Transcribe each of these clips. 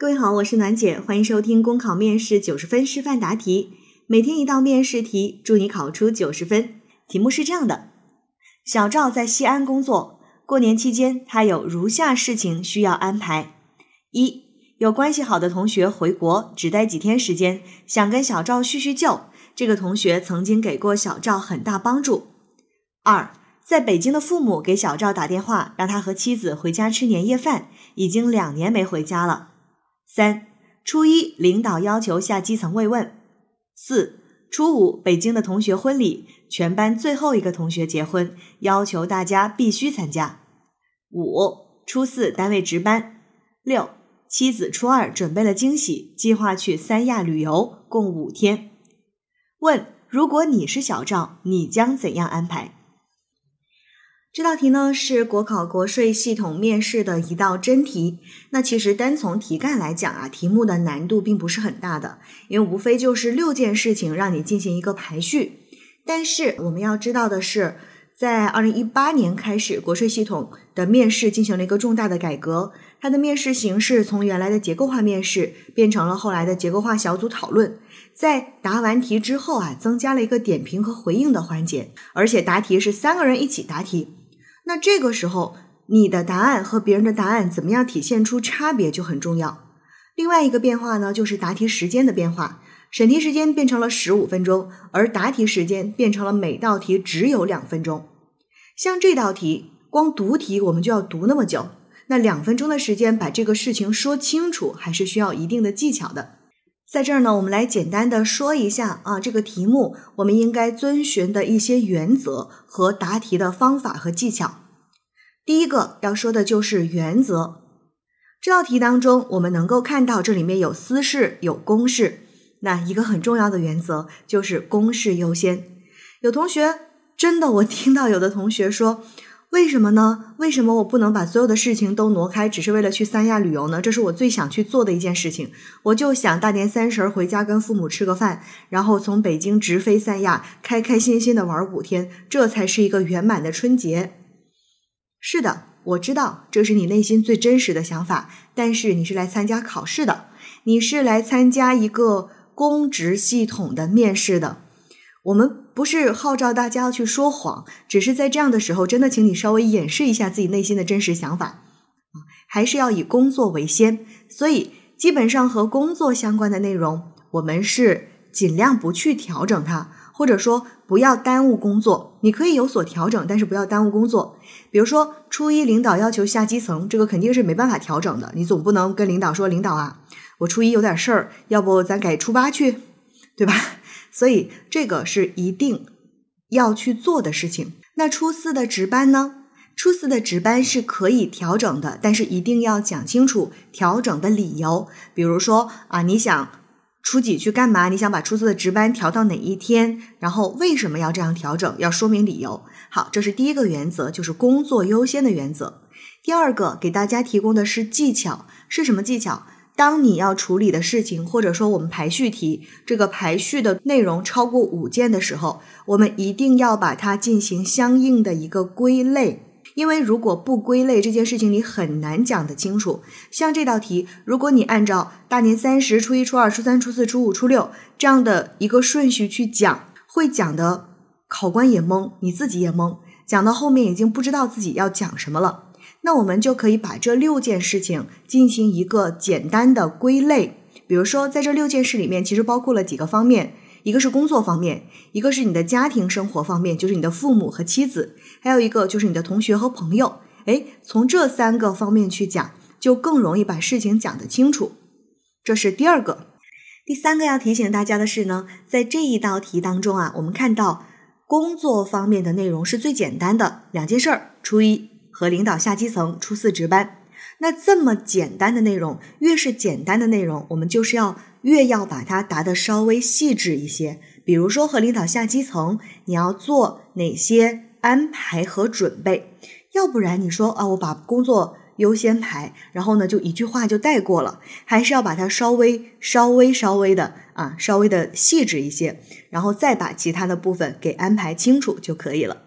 各位好，我是暖姐，欢迎收听公考面试九十分示范答题。每天一道面试题，祝你考出九十分。题目是这样的：小赵在西安工作，过年期间他有如下事情需要安排：一、有关系好的同学回国，只待几天时间，想跟小赵叙叙旧。这个同学曾经给过小赵很大帮助。二、在北京的父母给小赵打电话，让他和妻子回家吃年夜饭，已经两年没回家了。三、初一领导要求下基层慰问。四、初五北京的同学婚礼，全班最后一个同学结婚，要求大家必须参加。五、初四单位值班。六、妻子初二准备了惊喜，计划去三亚旅游，共五天。问：如果你是小赵，你将怎样安排？这道题呢是国考国税系统面试的一道真题。那其实单从题干来讲啊，题目的难度并不是很大的，因为无非就是六件事情让你进行一个排序。但是我们要知道的是，在二零一八年开始，国税系统的面试进行了一个重大的改革，它的面试形式从原来的结构化面试变成了后来的结构化小组讨论。在答完题之后啊，增加了一个点评和回应的环节，而且答题是三个人一起答题。那这个时候，你的答案和别人的答案怎么样体现出差别就很重要。另外一个变化呢，就是答题时间的变化，审题时间变成了十五分钟，而答题时间变成了每道题只有两分钟。像这道题，光读题我们就要读那么久，那两分钟的时间把这个事情说清楚，还是需要一定的技巧的。在这儿呢，我们来简单的说一下啊，这个题目我们应该遵循的一些原则和答题的方法和技巧。第一个要说的就是原则。这道题当中，我们能够看到这里面有私事，有公事。那一个很重要的原则就是公事优先。有同学真的，我听到有的同学说，为什么呢？为什么我不能把所有的事情都挪开，只是为了去三亚旅游呢？这是我最想去做的一件事情。我就想大年三十回家跟父母吃个饭，然后从北京直飞三亚，开开心心的玩五天，这才是一个圆满的春节。是的，我知道这是你内心最真实的想法，但是你是来参加考试的，你是来参加一个公职系统的面试的。我们不是号召大家要去说谎，只是在这样的时候，真的请你稍微掩饰一下自己内心的真实想法啊，还是要以工作为先。所以，基本上和工作相关的内容，我们是尽量不去调整它。或者说不要耽误工作，你可以有所调整，但是不要耽误工作。比如说初一领导要求下基层，这个肯定是没办法调整的。你总不能跟领导说，领导啊，我初一有点事儿，要不咱改初八去，对吧？所以这个是一定要去做的事情。那初四的值班呢？初四的值班是可以调整的，但是一定要讲清楚调整的理由。比如说啊，你想。初几去干嘛？你想把初四的值班调到哪一天？然后为什么要这样调整？要说明理由。好，这是第一个原则，就是工作优先的原则。第二个，给大家提供的是技巧，是什么技巧？当你要处理的事情，或者说我们排序题这个排序的内容超过五件的时候，我们一定要把它进行相应的一个归类。因为如果不归类这件事情，你很难讲得清楚。像这道题，如果你按照大年三十、初一、初二、初三、初四、初五、初六这样的一个顺序去讲，会讲的考官也懵，你自己也懵，讲到后面已经不知道自己要讲什么了。那我们就可以把这六件事情进行一个简单的归类，比如说在这六件事里面，其实包括了几个方面。一个是工作方面，一个是你的家庭生活方面，就是你的父母和妻子，还有一个就是你的同学和朋友。哎，从这三个方面去讲，就更容易把事情讲得清楚。这是第二个。第三个要提醒大家的是呢，在这一道题当中啊，我们看到工作方面的内容是最简单的两件事儿：初一和领导下基层，初四值班。那这么简单的内容，越是简单的内容，我们就是要越要把它答得稍微细致一些。比如说和领导下基层，你要做哪些安排和准备？要不然你说啊，我把工作优先排，然后呢就一句话就带过了，还是要把它稍微稍微稍微的啊，稍微的细致一些，然后再把其他的部分给安排清楚就可以了。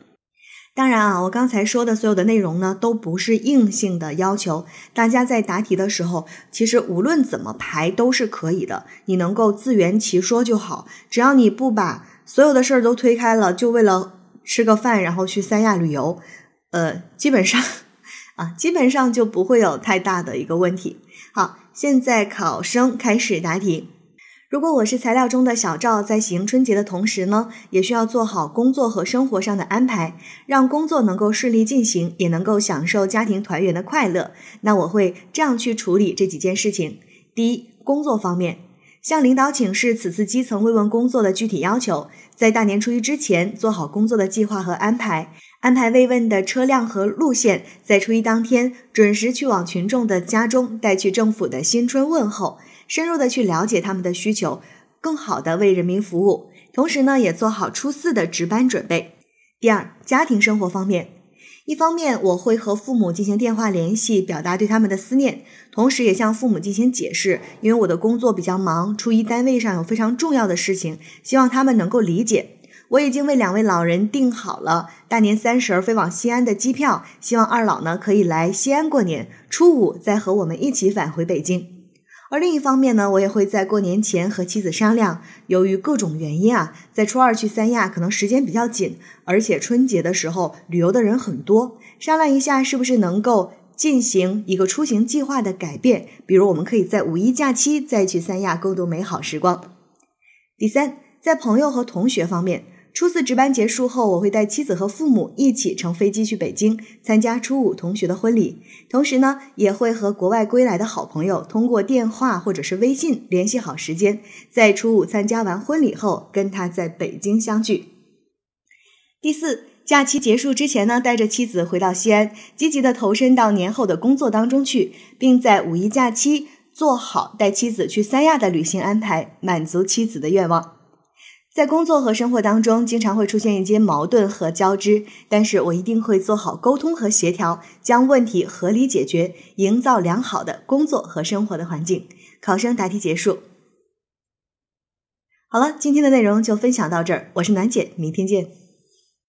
当然啊，我刚才说的所有的内容呢，都不是硬性的要求。大家在答题的时候，其实无论怎么排都是可以的，你能够自圆其说就好。只要你不把所有的事儿都推开了，就为了吃个饭，然后去三亚旅游，呃，基本上啊，基本上就不会有太大的一个问题。好，现在考生开始答题。如果我是材料中的小赵，在喜迎春节的同时呢，也需要做好工作和生活上的安排，让工作能够顺利进行，也能够享受家庭团圆的快乐。那我会这样去处理这几件事情：第一，工作方面，向领导请示此次基层慰问工作的具体要求，在大年初一之前做好工作的计划和安排，安排慰问的车辆和路线，在初一当天准时去往群众的家中，带去政府的新春问候。深入的去了解他们的需求，更好的为人民服务。同时呢，也做好初四的值班准备。第二，家庭生活方面，一方面我会和父母进行电话联系，表达对他们的思念，同时也向父母进行解释，因为我的工作比较忙，初一单位上有非常重要的事情，希望他们能够理解。我已经为两位老人订好了大年三十儿飞往西安的机票，希望二老呢可以来西安过年，初五再和我们一起返回北京。而另一方面呢，我也会在过年前和妻子商量，由于各种原因啊，在初二去三亚可能时间比较紧，而且春节的时候旅游的人很多，商量一下是不是能够进行一个出行计划的改变，比如我们可以在五一假期再去三亚共度美好时光。第三，在朋友和同学方面。初四值班结束后，我会带妻子和父母一起乘飞机去北京参加初五同学的婚礼，同时呢，也会和国外归来的好朋友通过电话或者是微信联系好时间，在初五参加完婚礼后，跟他在北京相聚。第四，假期结束之前呢，带着妻子回到西安，积极的投身到年后的工作当中去，并在五一假期做好带妻子去三亚的旅行安排，满足妻子的愿望。在工作和生活当中，经常会出现一些矛盾和交织，但是我一定会做好沟通和协调，将问题合理解决，营造良好的工作和生活的环境。考生答题结束。好了，今天的内容就分享到这儿，我是暖姐，明天见。